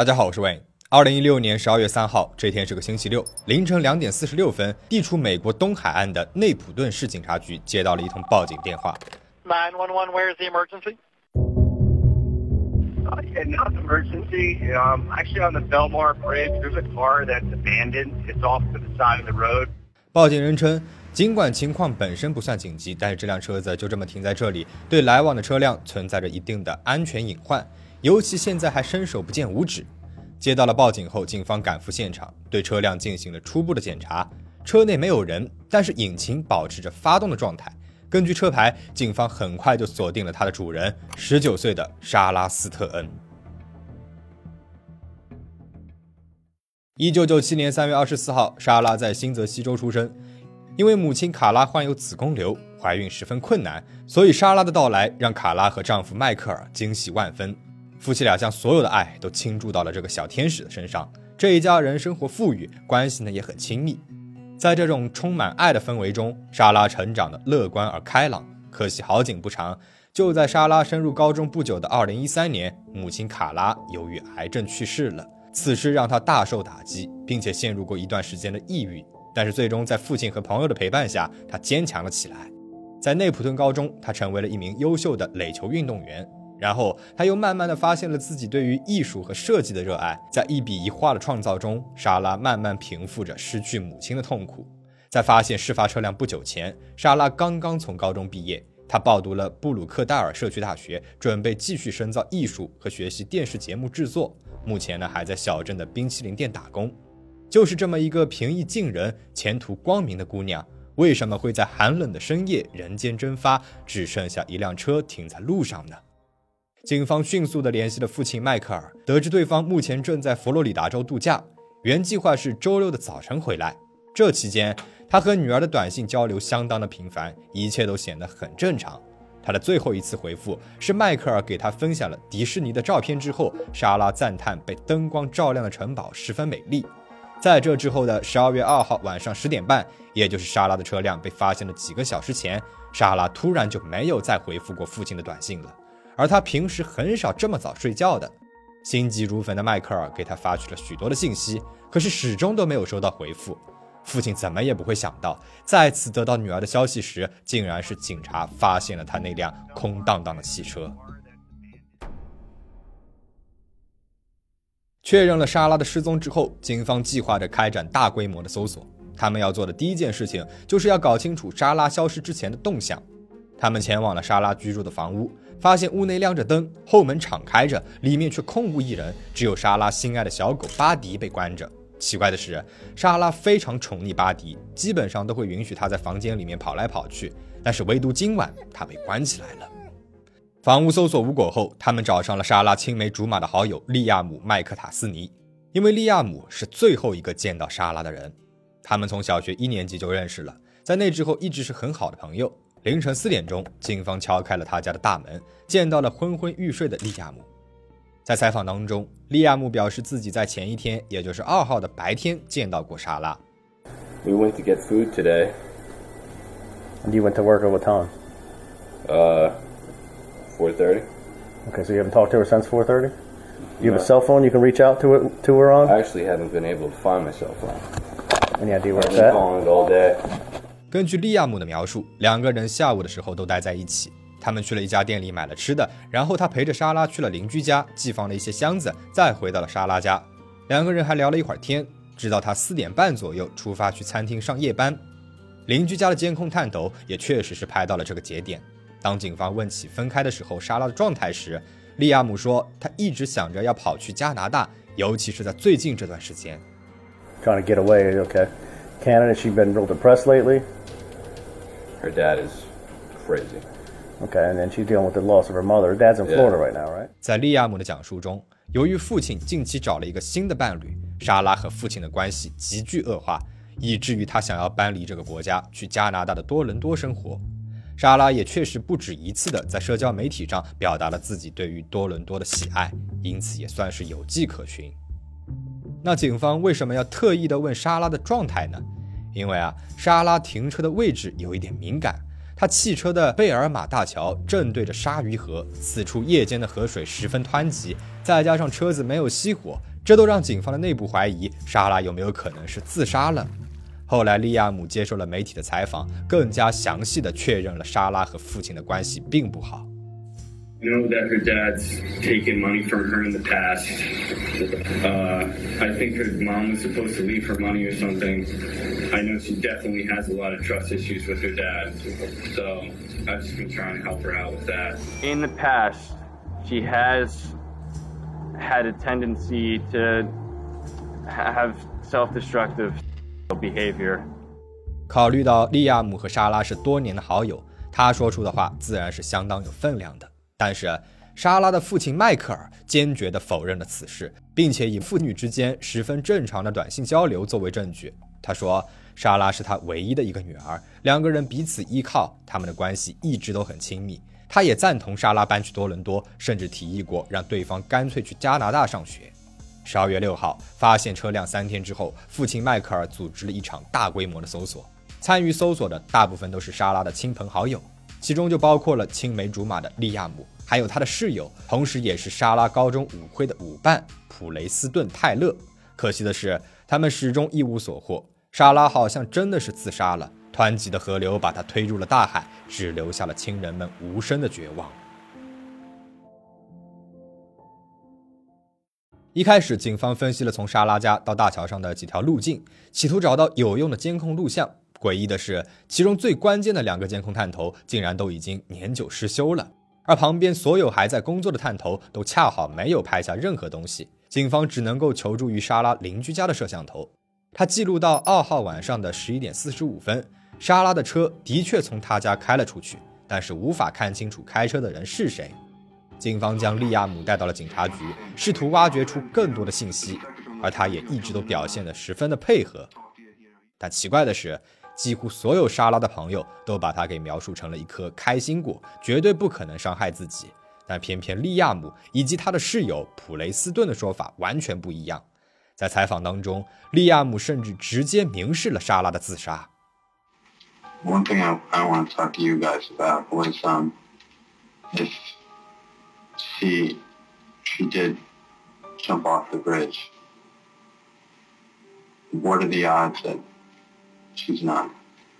大家好，我是 Wayne。二零一六年十二月三号，这天是个星期六，凌晨两点四十六分，地处美国东海岸的内普顿市警察局接到了一通报警电话。Nine one one, where is the emergency? Uh, yeah, not an emergency. Um, actually, on the Belmar Bridge, there's a car that's abandoned. It's off to the side of the road. 报警人称，尽管情况本身不算紧急，但是这辆车子就这么停在这里，对来往的车辆存在着一定的安全隐患，尤其现在还伸手不见五指。接到了报警后，警方赶赴现场，对车辆进行了初步的检查。车内没有人，但是引擎保持着发动的状态。根据车牌，警方很快就锁定了它的主人——十九岁的莎拉斯特恩。一九九七年三月二十四号，莎拉在新泽西州出生。因为母亲卡拉患有子宫瘤，怀孕十分困难，所以莎拉的到来让卡拉和丈夫迈克尔惊喜万分。夫妻俩将所有的爱都倾注到了这个小天使的身上。这一家人生活富裕，关系呢也很亲密。在这种充满爱的氛围中，莎拉成长的乐观而开朗。可惜好景不长，就在莎拉升入高中不久的2013年，母亲卡拉由于癌症去世了。此事让她大受打击，并且陷入过一段时间的抑郁。但是最终在父亲和朋友的陪伴下，她坚强了起来。在内普顿高中，她成为了一名优秀的垒球运动员。然后，他又慢慢的发现了自己对于艺术和设计的热爱。在一笔一画的创造中，莎拉慢慢平复着失去母亲的痛苦。在发现事发车辆不久前，莎拉刚刚从高中毕业，她报读了布鲁克戴尔社区大学，准备继续深造艺术和学习电视节目制作。目前呢，还在小镇的冰淇淋店打工。就是这么一个平易近人、前途光明的姑娘，为什么会在寒冷的深夜人间蒸发，只剩下一辆车停在路上呢？警方迅速地联系了父亲迈克尔，得知对方目前正在佛罗里达州度假，原计划是周六的早晨回来。这期间，他和女儿的短信交流相当的频繁，一切都显得很正常。他的最后一次回复是迈克尔给他分享了迪士尼的照片之后，莎拉赞叹被灯光照亮的城堡十分美丽。在这之后的十二月二号晚上十点半，也就是莎拉的车辆被发现的几个小时前，莎拉突然就没有再回复过父亲的短信了。而他平时很少这么早睡觉的，心急如焚的迈克尔给他发去了许多的信息，可是始终都没有收到回复。父亲怎么也不会想到，再次得到女儿的消息时，竟然是警察发现了他那辆空荡荡的汽车。确认了莎拉的失踪之后，警方计划着开展大规模的搜索。他们要做的第一件事情，就是要搞清楚莎拉消失之前的动向。他们前往了莎拉居住的房屋，发现屋内亮着灯，后门敞开着，里面却空无一人，只有莎拉心爱的小狗巴迪被关着。奇怪的是，莎拉非常宠溺巴迪，基本上都会允许他在房间里面跑来跑去，但是唯独今晚他被关起来了。房屋搜索无果后，他们找上了莎拉青梅竹马的好友利亚姆·麦克塔斯尼，因为利亚姆是最后一个见到莎拉的人。他们从小学一年级就认识了，在那之后一直是很好的朋友。凌晨四点钟，警方敲开了他家的大门，见到了昏昏欲睡的利亚姆。在采访当中，利亚姆表示自己在前一天，也就是二号的白天见到过莎拉。We went to get food today. And you went to work at what time? Uh, four thirty. Okay, so you haven't talked to her since 4:30. You have a cell phone you can reach out to it to her on? I actually haven't been able to find my cell phone. Any idea where I've it's been at? calling it all day. 根据利亚姆的描述，两个人下午的时候都待在一起。他们去了一家店里买了吃的，然后他陪着莎拉去了邻居家寄放了一些箱子，再回到了莎拉家。两个人还聊了一会儿天，直到他四点半左右出发去餐厅上夜班。邻居家的监控探头也确实是拍到了这个节点。当警方问起分开的时候莎拉的状态时，利亚姆说他一直想着要跑去加拿大，尤其是在最近这段时间。Trying to get away. Okay. Canada. She's been real depressed lately. Her dad is crazy. Okay, and then she's dealing with the loss of her mother. Her dad's in Florida right now, right? 在利亚姆的讲述中，由于父亲近期找了一个新的伴侣，莎拉和父亲的关系急剧恶化，以至于他想要搬离这个国家，去加拿大的多伦多生活。莎拉也确实不止一次的在社交媒体上表达了自己对于多伦多的喜爱，因此也算是有迹可循。那警方为什么要特意的问莎拉的状态呢？因为啊，莎拉停车的位置有一点敏感，他汽车的贝尔马大桥正对着鲨鱼河，此处夜间的河水十分湍急，再加上车子没有熄火，这都让警方的内部怀疑莎拉有没有可能是自杀了。后来，利亚姆接受了媒体的采访，更加详细的确认了莎拉和父亲的关系并不好。I know that her dad's taken money from her in the past. Uh, I think her mom was supposed to leave her money or something. I know she definitely has a lot of trust issues with her dad. So I've just been trying to help her out with that. In the past, she has had a tendency to have self destructive behavior. 考虑到利亚姆和莎拉是多年的好友，他说出的话自然是相当有分量的。 但是，莎拉的父亲迈克尔坚决地否认了此事，并且以父女之间十分正常的短信交流作为证据。他说，莎拉是他唯一的一个女儿，两个人彼此依靠，他们的关系一直都很亲密。他也赞同莎拉搬去多伦多，甚至提议过让对方干脆去加拿大上学。十二月六号发现车辆三天之后，父亲迈克尔组织了一场大规模的搜索，参与搜索的大部分都是莎拉的亲朋好友。其中就包括了青梅竹马的利亚姆，还有他的室友，同时也是莎拉高中舞会的舞伴普雷斯顿·泰勒。可惜的是，他们始终一无所获。莎拉好像真的是自杀了，湍急的河流把她推入了大海，只留下了亲人们无声的绝望。一开始，警方分析了从莎拉家到大桥上的几条路径，企图找到有用的监控录像。诡异的是，其中最关键的两个监控探头竟然都已经年久失修了，而旁边所有还在工作的探头都恰好没有拍下任何东西。警方只能够求助于莎拉邻居家的摄像头，他记录到二号晚上的十一点四十五分，莎拉的车的确从他家开了出去，但是无法看清楚开车的人是谁。警方将利亚姆带到了警察局，试图挖掘出更多的信息，而他也一直都表现得十分的配合。但奇怪的是。几乎所有莎拉的朋友都把她给描述成了一颗开心果，绝对不可能伤害自己。但偏偏利亚姆以及他的室友普雷斯顿的说法完全不一样。在采访当中，利亚姆甚至直接明示了莎拉的自杀。One thing I I want to talk to you guys about was um if she she did jump off the bridge. What are the odds that is not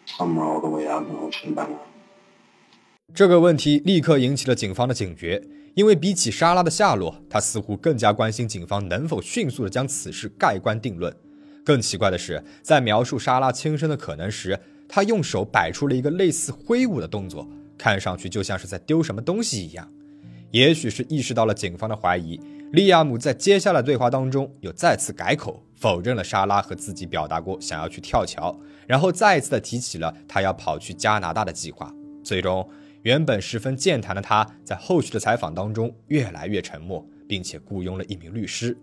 some roadway out in the ocean by now. 这个问题立刻引起了警方的警觉，因为比起莎拉的下落，他似乎更加关心警方能否迅速的将此事盖棺定论。更奇怪的是，在描述莎拉轻生的可能时，他用手摆出了一个类似挥舞的动作，看上去就像是在丢什么东西一样。也许是意识到了警方的怀疑，利亚姆在接下来对话当中又再次改口。否认了莎拉和自己表达过想要去跳桥，然后再一次的提起了他要跑去加拿大的计划。最终，原本十分健谈的他在后续的采访当中越来越沉默，并且雇佣了一名律师。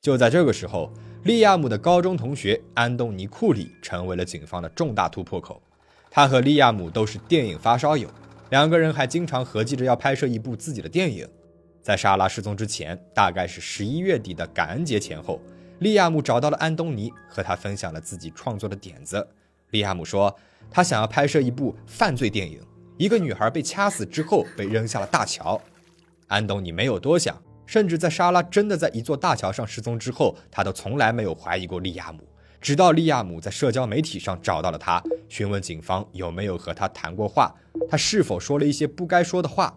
就在这个时候，利亚姆的高中同学安东尼·库里成为了警方的重大突破口。他和利亚姆都是电影发烧友，两个人还经常合计着要拍摄一部自己的电影。在莎拉失踪之前，大概是十一月底的感恩节前后，利亚姆找到了安东尼，和他分享了自己创作的点子。利亚姆说，他想要拍摄一部犯罪电影，一个女孩被掐死之后被扔下了大桥。安东尼没有多想，甚至在莎拉真的在一座大桥上失踪之后，他都从来没有怀疑过利亚姆。直到利亚姆在社交媒体上找到了他，询问警方有没有和他谈过话，他是否说了一些不该说的话。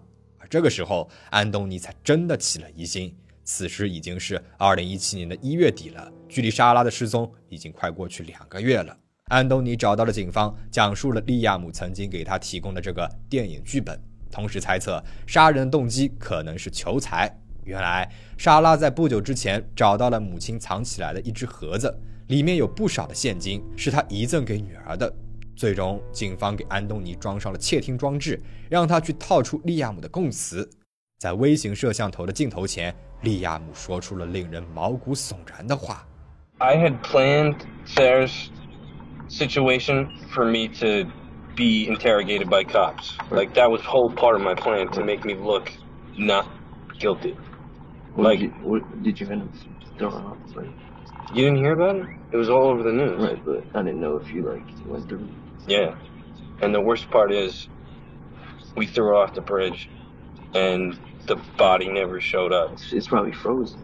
这个时候，安东尼才真的起了疑心。此时已经是二零一七年的一月底了，距离莎拉的失踪已经快过去两个月了。安东尼找到了警方，讲述了利亚姆曾经给他提供的这个电影剧本，同时猜测杀人的动机可能是求财。原来，莎拉在不久之前找到了母亲藏起来的一只盒子，里面有不少的现金，是他遗赠给女儿的。最终，警方给安东尼装上了窃听装置，让他去套出利亚姆的供词。在微型摄像头的镜头前，利亚姆说出了令人毛骨悚然的话：“I had planned Sarah's situation for me to be interrogated by cops. Like that was whole part of my plan to make me look not guilty. Like, what did you end up throwing off? Like, you didn't hear about it? It was all over the news. Right, but I didn't know if you like went through. Yeah. And the worst part is, we threw her off the bridge, and the body never showed up. It's probably frozen.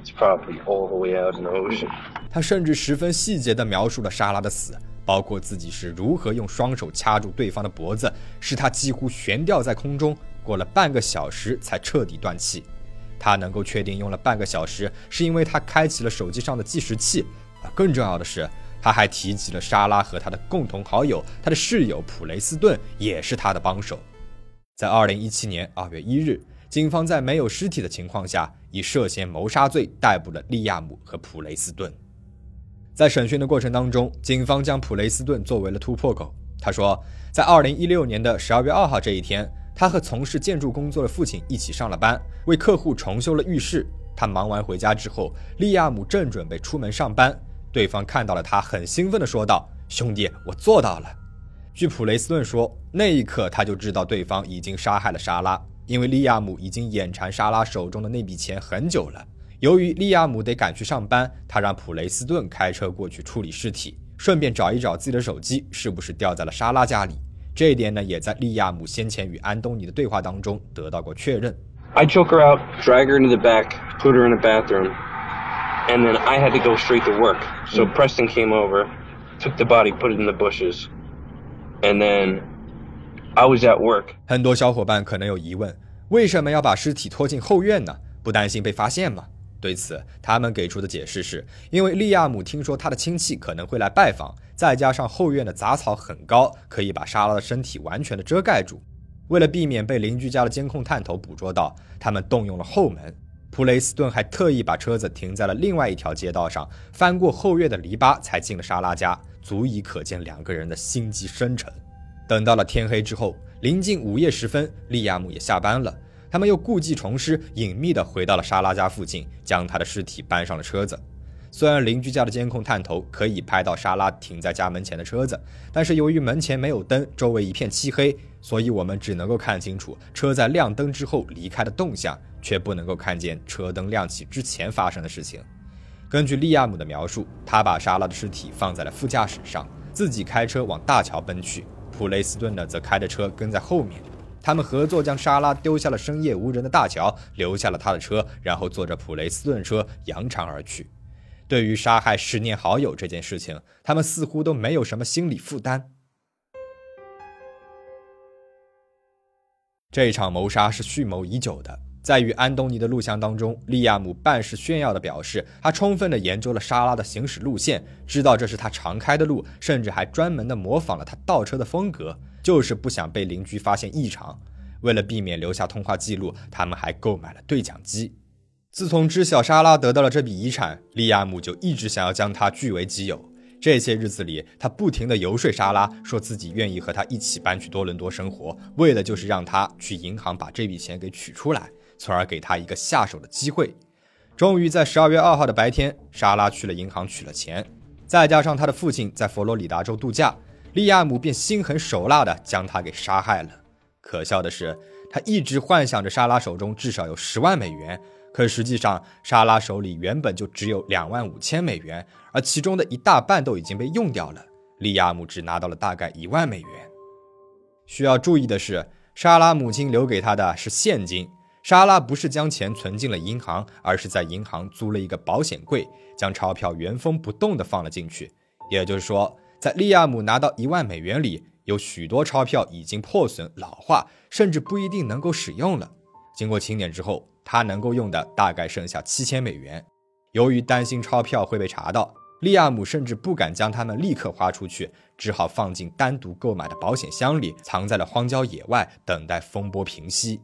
It's probably all the way out in the ocean. 他甚至十分细节地描述了莎拉的死，包括自己是如何用双手掐住对方的脖子，使他几乎悬吊在空中，过了半个小时才彻底断气。他能够确定用了半个小时，是因为他开启了手机上的计时器。而更重要的是，他还提及了莎拉和他的共同好友，他的室友普雷斯顿也是他的帮手。在二零一七年二月一日，警方在没有尸体的情况下，以涉嫌谋杀罪逮捕了利亚姆和普雷斯顿。在审讯的过程当中，警方将普雷斯顿作为了突破口。他说，在二零一六年的十二月二号这一天，他和从事建筑工作的父亲一起上了班，为客户重修了浴室。他忙完回家之后，利亚姆正准备出门上班。对方看到了他，很兴奋地说道：“兄弟，我做到了。”据普雷斯顿说，那一刻他就知道对方已经杀害了莎拉，因为利亚姆已经眼馋莎拉手中的那笔钱很久了。由于利亚姆得赶去上班，他让普雷斯顿开车过去处理尸体，顺便找一找自己的手机是不是掉在了莎拉家里。这一点呢，也在利亚姆先前与安东尼的对话当中得到过确认。I choke her out, drag her into the back, put her in the bathroom. And then I had to go straight to work. So Preston came over, took the body, put it in the bushes, and then I was at work. 很多小伙伴可能有疑问：为什么要把尸体拖进后院呢？不担心被发现吗？对此，他们给出的解释是：因为利亚姆听说他的亲戚可能会来拜访，再加上后院的杂草很高，可以把莎拉的身体完全的遮盖住。为了避免被邻居家的监控探头捕捉到，他们动用了后门。普雷斯顿还特意把车子停在了另外一条街道上，翻过后院的篱笆才进了莎拉家，足以可见两个人的心机深沉。等到了天黑之后，临近午夜时分，利亚姆也下班了，他们又故技重施，隐秘的回到了莎拉家附近，将他的尸体搬上了车子。虽然邻居家的监控探头可以拍到莎拉停在家门前的车子，但是由于门前没有灯，周围一片漆黑，所以我们只能够看清楚车在亮灯之后离开的动向。却不能够看见车灯亮起之前发生的事情。根据利亚姆的描述，他把莎拉的尸体放在了副驾驶上，自己开车往大桥奔去。普雷斯顿呢，则开着车跟在后面。他们合作将莎拉丢下了深夜无人的大桥，留下了他的车，然后坐着普雷斯顿车扬长而去。对于杀害十年好友这件事情，他们似乎都没有什么心理负担。这场谋杀是蓄谋已久的。在与安东尼的录像当中，利亚姆半是炫耀地表示，他充分地研究了莎拉的行驶路线，知道这是他常开的路，甚至还专门地模仿了他倒车的风格，就是不想被邻居发现异常。为了避免留下通话记录，他们还购买了对讲机。自从知晓莎拉得到了这笔遗产，利亚姆就一直想要将她据为己有。这些日子里，他不停地游说莎拉，说自己愿意和她一起搬去多伦多生活，为的就是让她去银行把这笔钱给取出来。从而给他一个下手的机会。终于在十二月二号的白天，莎拉去了银行取了钱，再加上他的父亲在佛罗里达州度假，利亚姆便心狠手辣地将他给杀害了。可笑的是，他一直幻想着莎拉手中至少有十万美元，可实际上莎拉手里原本就只有两万五千美元，而其中的一大半都已经被用掉了。利亚姆只拿到了大概一万美元。需要注意的是，莎拉母亲留给他的是现金。莎拉不是将钱存进了银行，而是在银行租了一个保险柜，将钞票原封不动地放了进去。也就是说，在利亚姆拿到一万美元里，有许多钞票已经破损、老化，甚至不一定能够使用了。经过清点之后，他能够用的大概剩下七千美元。由于担心钞票会被查到，利亚姆甚至不敢将它们立刻花出去，只好放进单独购买的保险箱里，藏在了荒郊野外，等待风波平息。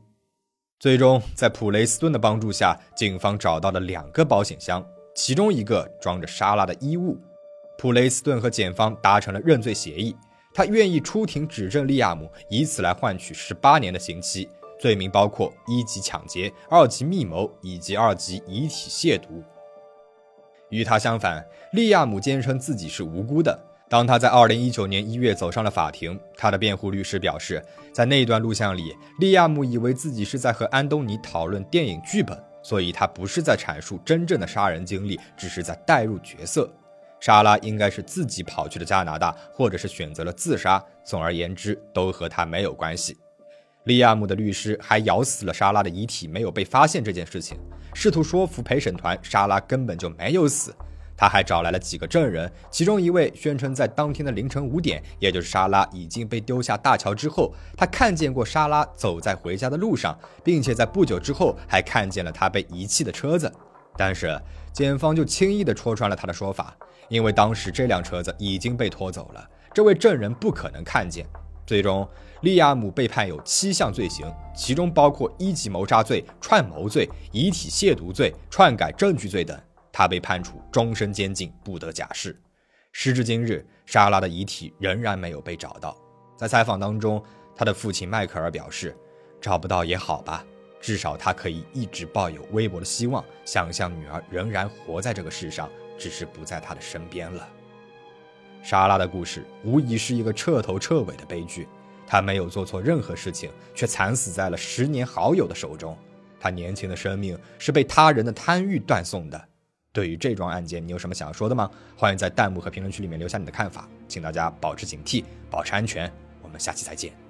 最终，在普雷斯顿的帮助下，警方找到了两个保险箱，其中一个装着莎拉的衣物。普雷斯顿和检方达成了认罪协议，他愿意出庭指证利亚姆，以此来换取十八年的刑期。罪名包括一级抢劫、二级密谋以及二级遗体亵渎。与他相反，利亚姆坚称自己是无辜的。当他在二零一九年一月走上了法庭，他的辩护律师表示，在那段录像里，利亚姆以为自己是在和安东尼讨论电影剧本，所以他不是在阐述真正的杀人经历，只是在代入角色。莎拉应该是自己跑去了加拿大，或者是选择了自杀。总而言之，都和他没有关系。利亚姆的律师还咬死了莎拉的遗体没有被发现这件事情，试图说服陪审团莎拉根本就没有死。他还找来了几个证人，其中一位宣称在当天的凌晨五点，也就是莎拉已经被丢下大桥之后，他看见过莎拉走在回家的路上，并且在不久之后还看见了她被遗弃的车子。但是检方就轻易地戳穿了他的说法。因为当时这辆车子已经被拖走了，这位证人不可能看见。最终，利亚姆被判有七项罪行，其中包括一级谋杀罪、串谋罪、遗体亵渎罪、篡改证据罪等。他被判处终身监禁，不得假释。时至今日，莎拉的遗体仍然没有被找到。在采访当中，他的父亲迈克尔表示：“找不到也好吧，至少他可以一直抱有微薄的希望，想象女儿仍然活在这个世上。”只是不在他的身边了。莎拉的故事无疑是一个彻头彻尾的悲剧。她没有做错任何事情，却惨死在了十年好友的手中。她年轻的生命是被他人的贪欲断送的。对于这桩案件，你有什么想要说的吗？欢迎在弹幕和评论区里面留下你的看法。请大家保持警惕，保持安全。我们下期再见。